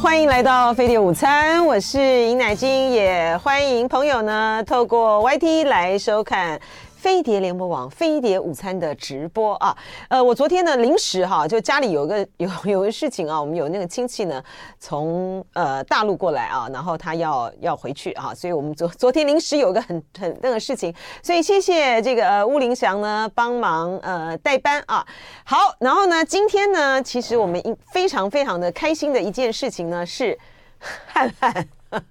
欢迎来到飞碟午餐，我是尹乃菁，也欢迎朋友呢透过 YT 来收看。飞碟联播网飞碟午餐的直播啊，呃，我昨天呢临时哈，就家里有个 有有个事情啊，我们有那个亲戚呢从呃大陆过来啊，然后他要要回去啊，所以我们昨昨天临时有个很很那个事情，所以谢谢这个呃巫凌祥呢帮忙呃代班啊。好，然后呢今天呢，其实我们非常非常的开心的一件事情呢是 汉汉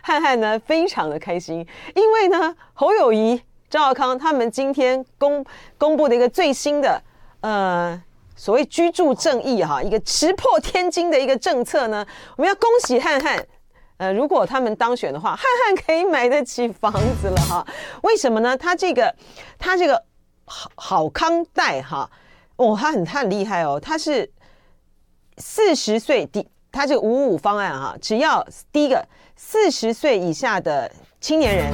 汉汉呢非常的开心，因为呢侯友宜。赵少康他们今天公公布的一个最新的呃所谓居住正义哈，一个石破天惊的一个政策呢，我们要恭喜汉汉。呃，如果他们当选的话，汉汉可以买得起房子了哈。为什么呢？他这个他这个好好康贷哈，哦，他很他很厉害哦，他是四十岁第他这个五五方案哈，只要第一个四十岁以下的青年人。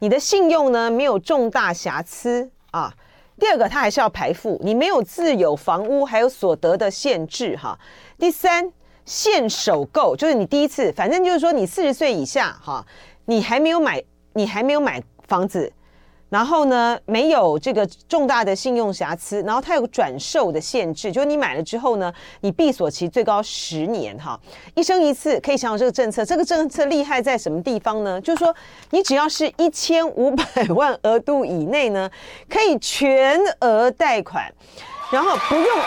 你的信用呢，没有重大瑕疵啊。第二个，它还是要排付，你没有自有房屋，还有所得的限制哈。第三，限首购，就是你第一次，反正就是说你四十岁以下哈，你还没有买，你还没有买房子。然后呢，没有这个重大的信用瑕疵，然后它有个转售的限制，就是你买了之后呢，你闭锁期最高十年哈，一生一次，可以享有这个政策，这个政策厉害在什么地方呢？就是说，你只要是一千五百万额度以内呢，可以全额贷款，然后不用，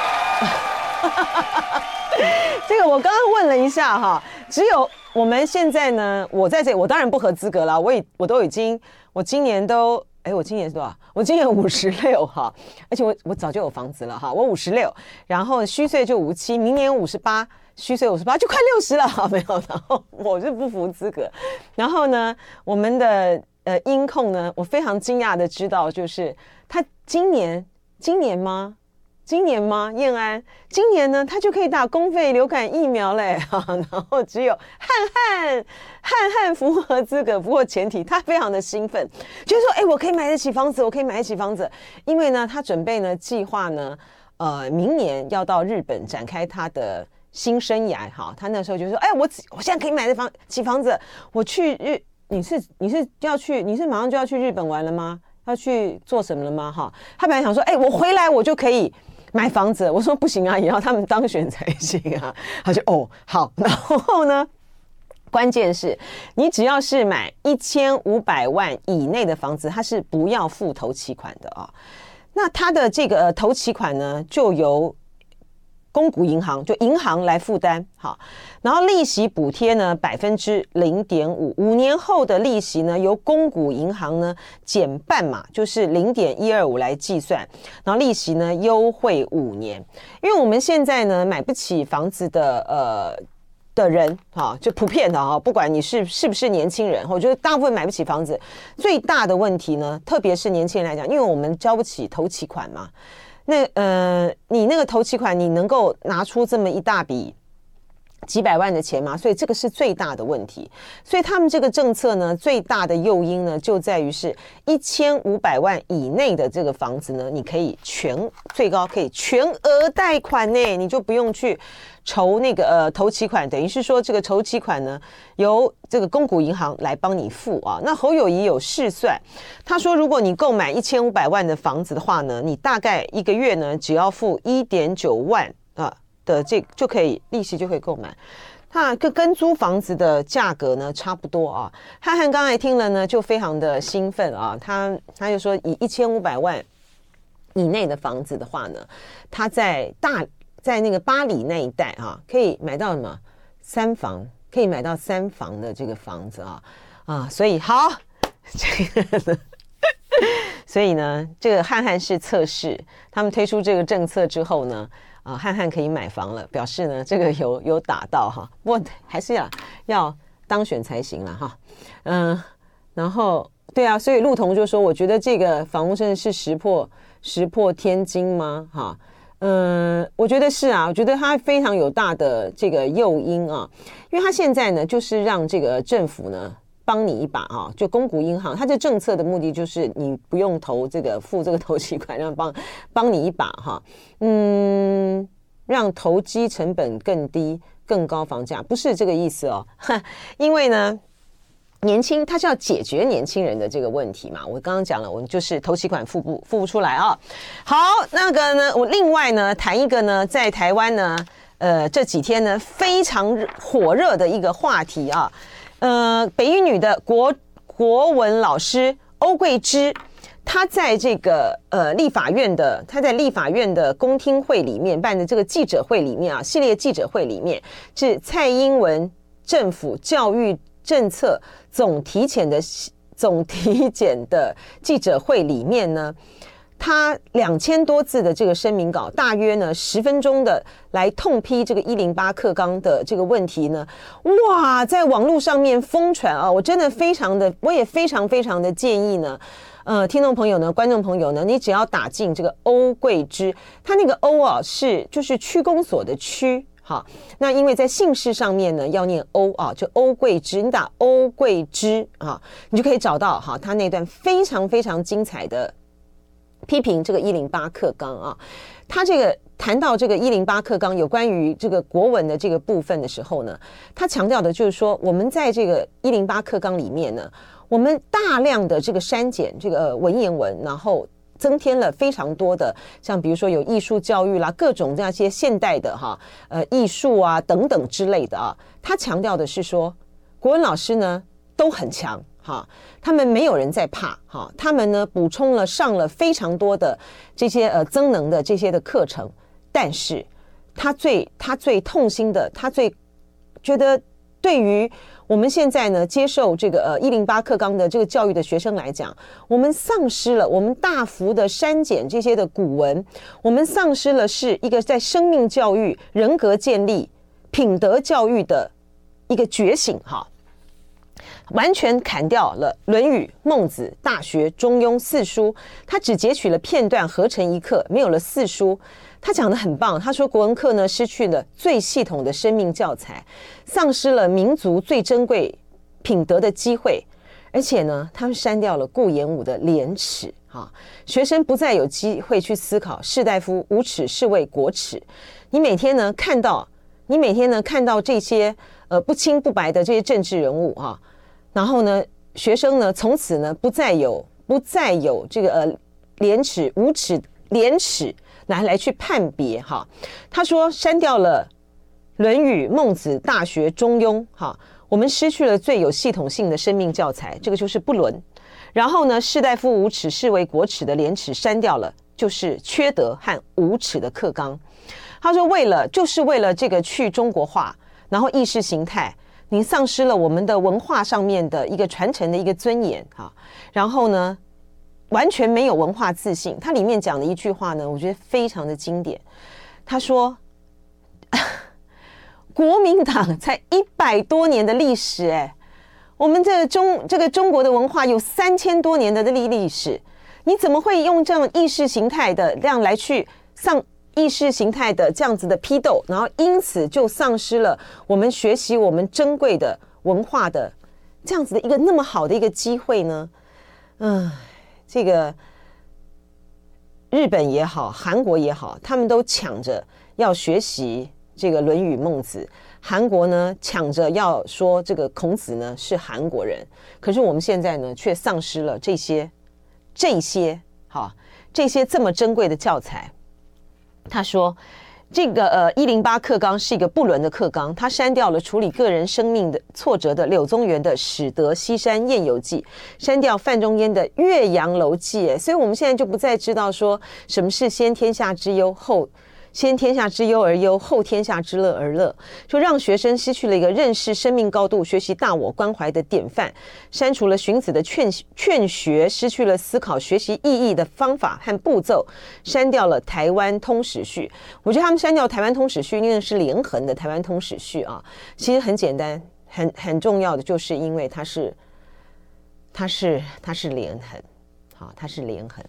这个我刚刚问了一下哈，只有我们现在呢，我在这，我当然不合资格了，我已我都已经，我今年都。哎，我今年是多少？我今年五十六哈，而且我我早就有房子了哈，我五十六，然后虚岁就五七，明年五十八，虚岁五十八就快六十了哈，没有，然后我是不服资格。然后呢，我们的呃音控呢，我非常惊讶的知道，就是他今年今年吗？今年吗？燕安，今年呢，他就可以打公费流感疫苗嘞，哈，然后只有汉汉汉汉符合资格，不过前提他非常的兴奋，就是说，哎，我可以买得起房子，我可以买得起房子，因为呢，他准备呢，计划呢，呃，明年要到日本展开他的新生涯，哈，他那时候就说，哎，我我现在可以买得房起房子，我去日，你是你是要去，你是马上就要去日本玩了吗？要去做什么了吗？哈，他本来想说，哎，我回来我就可以。买房子，我说不行啊，也要他们当选才行啊。他说哦好，然后呢，关键是你只要是买一千五百万以内的房子，它是不要付头期款的啊。那它的这个头期款呢，就由。公股银行就银行来负担，好，然后利息补贴呢百分之零点五，五年后的利息呢由公股银行呢减半嘛，就是零点一二五来计算，然后利息呢优惠五年，因为我们现在呢买不起房子的呃的人哈，就普遍的哈，不管你是是不是年轻人，我觉得大部分买不起房子最大的问题呢，特别是年轻人来讲，因为我们交不起头期款嘛。那呃，你那个投期款，你能够拿出这么一大笔几百万的钱吗？所以这个是最大的问题。所以他们这个政策呢，最大的诱因呢，就在于是一千五百万以内的这个房子呢，你可以全最高可以全额贷款呢，你就不用去。筹那个呃头期款，等于是说这个筹期款呢，由这个公股银行来帮你付啊。那侯友宜有试算，他说如果你购买一千五百万的房子的话呢，你大概一个月呢只要付一点九万啊的这就可以利息就可以购买，那跟跟租房子的价格呢差不多啊。汉汉刚才听了呢就非常的兴奋啊，他他就说以一千五百万以内的房子的话呢，他在大。在那个八里那一带啊，可以买到什么三房，可以买到三房的这个房子啊啊，所以好，这个呢，所以呢，这个汉汉是测试，他们推出这个政策之后呢，啊，汉汉可以买房了，表示呢，这个有有打到哈，不过还是要要当选才行了哈，嗯，然后对啊，所以路彤就说，我觉得这个房屋真的是石破石破天惊吗？哈。嗯，我觉得是啊，我觉得它非常有大的这个诱因啊，因为它现在呢，就是让这个政府呢帮你一把啊，就公股银行，它这政策的目的就是你不用投这个付这个头期款，让帮帮你一把哈，嗯，让投机成本更低。更高房价，不是这个意思哦。因为呢，年轻他是要解决年轻人的这个问题嘛。我刚刚讲了，我们就是头期款付不付不出来啊。好，那个呢，我另外呢谈一个呢，在台湾呢，呃，这几天呢非常火热的一个话题啊。呃，北一女的国国文老师欧桂芝。她在这个呃立法院的，她在立法院的公听会里面办的这个记者会里面啊，系列记者会里面是蔡英文政府教育政策总体检的总体检的记者会里面呢，他两千多字的这个声明稿，大约呢十分钟的来痛批这个一零八课纲的这个问题呢，哇，在网络上面疯传啊，我真的非常的，我也非常非常的建议呢。呃，听众朋友呢，观众朋友呢，你只要打进这个欧桂芝，他那个欧啊是就是区公所的区，哈，那因为在姓氏上面呢要念欧啊，就欧桂芝，你打欧桂芝啊，你就可以找到哈，他那段非常非常精彩的批评这个一零八课纲啊，他这个谈到这个一零八课纲有关于这个国文的这个部分的时候呢，他强调的就是说，我们在这个一零八课纲里面呢。我们大量的这个删减这个文言文，然后增添了非常多的，像比如说有艺术教育啦，各种这样些现代的哈，呃，艺术啊等等之类的啊。他强调的是说，国文老师呢都很强哈，他们没有人在怕哈，他们呢补充了上了非常多的这些呃增能的这些的课程，但是他最他最痛心的，他最觉得对于。我们现在呢，接受这个呃一零八课纲的这个教育的学生来讲，我们丧失了，我们大幅的删减这些的古文，我们丧失了是一个在生命教育、人格建立、品德教育的一个觉醒哈，完全砍掉了《论语》《孟子》《大学》《中庸》四书，他只截取了片段合成一课，没有了四书。他讲得很棒，他说国文课呢失去了最系统的生命教材，丧失了民族最珍贵品德的机会，而且呢，他们删掉了顾炎武的廉耻，哈，学生不再有机会去思考士大夫无耻是为国耻。你每天呢看到，你每天呢看到这些呃不清不白的这些政治人物啊，然后呢，学生呢从此呢不再有不再有这个呃廉耻无耻廉耻。来来去判别哈，他说删掉了《论语》《孟子》《大学》《中庸》哈，我们失去了最有系统性的生命教材，这个就是不伦。然后呢，士大夫无耻是为国耻的廉耻删掉了，就是缺德和无耻的课纲。他说为了就是为了这个去中国化，然后意识形态，你丧失了我们的文化上面的一个传承的一个尊严哈。然后呢，完全没有文化自信。他里面讲的一句话呢，我觉得非常的经典。他说：“ 国民党才一百多年的历史，哎，我们这中这个中国的文化有三千多年的历历史，你怎么会用这样意识形态的这样来去上意识形态的这样子的批斗，然后因此就丧失了我们学习我们珍贵的文化的这样子的一个那么好的一个机会呢？”嗯。这个日本也好，韩国也好，他们都抢着要学习这个《论语》《孟子》。韩国呢，抢着要说这个孔子呢是韩国人。可是我们现在呢，却丧失了这些、这些、哈，这些这么珍贵的教材。他说。这个呃，一零八课纲是一个不伦的课纲，他删掉了处理个人生命的挫折的柳宗元的《始得西山宴游记》，删掉范仲淹的《岳阳楼记》。所以我们现在就不再知道说什么是先天下之忧后。先天下之忧而忧，后天下之乐而乐，就让学生失去了一个认识生命高度、学习大我关怀的典范；删除了荀子的劝劝学，失去了思考学习意义的方法和步骤；删掉了台湾通史序。我觉得他们删掉台湾通史序，因为是连横的台湾通史序啊。其实很简单，很很重要的，就是因为它是，它是它是连横，好，它是连横，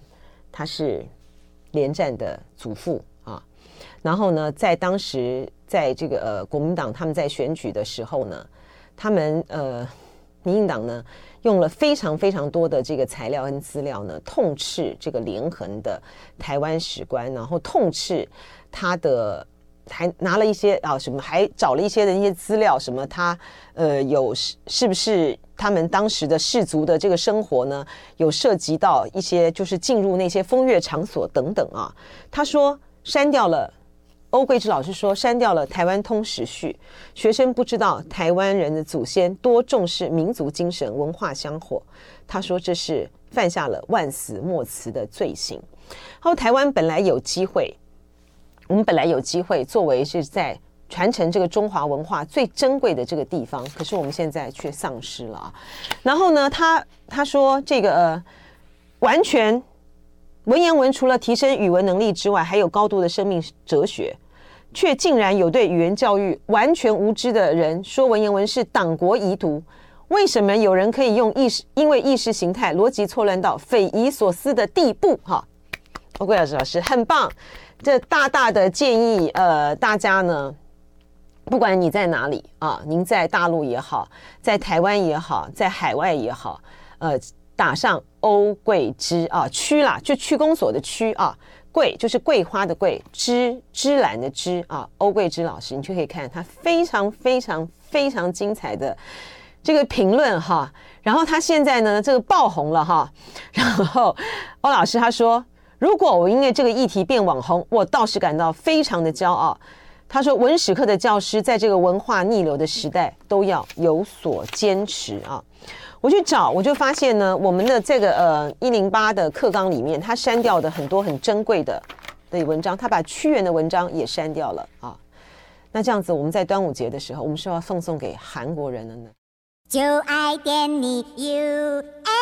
它是连战的祖父。啊然后呢，在当时，在这个呃国民党他们在选举的时候呢，他们呃民进党呢用了非常非常多的这个材料跟资料呢，痛斥这个连横的台湾史观，然后痛斥他的还拿了一些啊什么，还找了一些的一些资料，什么他呃有是是不是他们当时的氏族的这个生活呢？有涉及到一些就是进入那些风月场所等等啊。他说删掉了，欧桂芝老师说删掉了《台湾通史序》，学生不知道台湾人的祖先多重视民族精神、文化香火。他说这是犯下了万死莫辞的罪行。然后台湾本来有机会。我们本来有机会作为是在传承这个中华文化最珍贵的这个地方，可是我们现在却丧失了啊。然后呢，他他说这个呃，完全文言文除了提升语文能力之外，还有高度的生命哲学，却竟然有对语言教育完全无知的人说文言文是党国遗毒。为什么有人可以用意识，因为意识形态逻辑错乱到匪夷所思的地步？哈，欧桂老师老师很棒。这大大的建议，呃，大家呢，不管你在哪里啊，您在大陆也好，在台湾也好，在海外也好，呃，打上欧桂枝啊，区啦，就区公所的区啊，桂就是桂花的桂，芝芝兰的芝啊，欧桂枝老师，你就可以看他非常非常非常精彩的这个评论哈。然后他现在呢，这个爆红了哈。然后欧老师他说。如果我因为这个议题变网红，我倒是感到非常的骄傲。他说，文史课的教师在这个文化逆流的时代都要有所坚持啊。我去找，我就发现呢，我们的这个呃一零八的课纲里面，他删掉的很多很珍贵的的文章，他把屈原的文章也删掉了啊。那这样子，我们在端午节的时候，我们是要奉送给韩国人了呢。就爱点你 UFO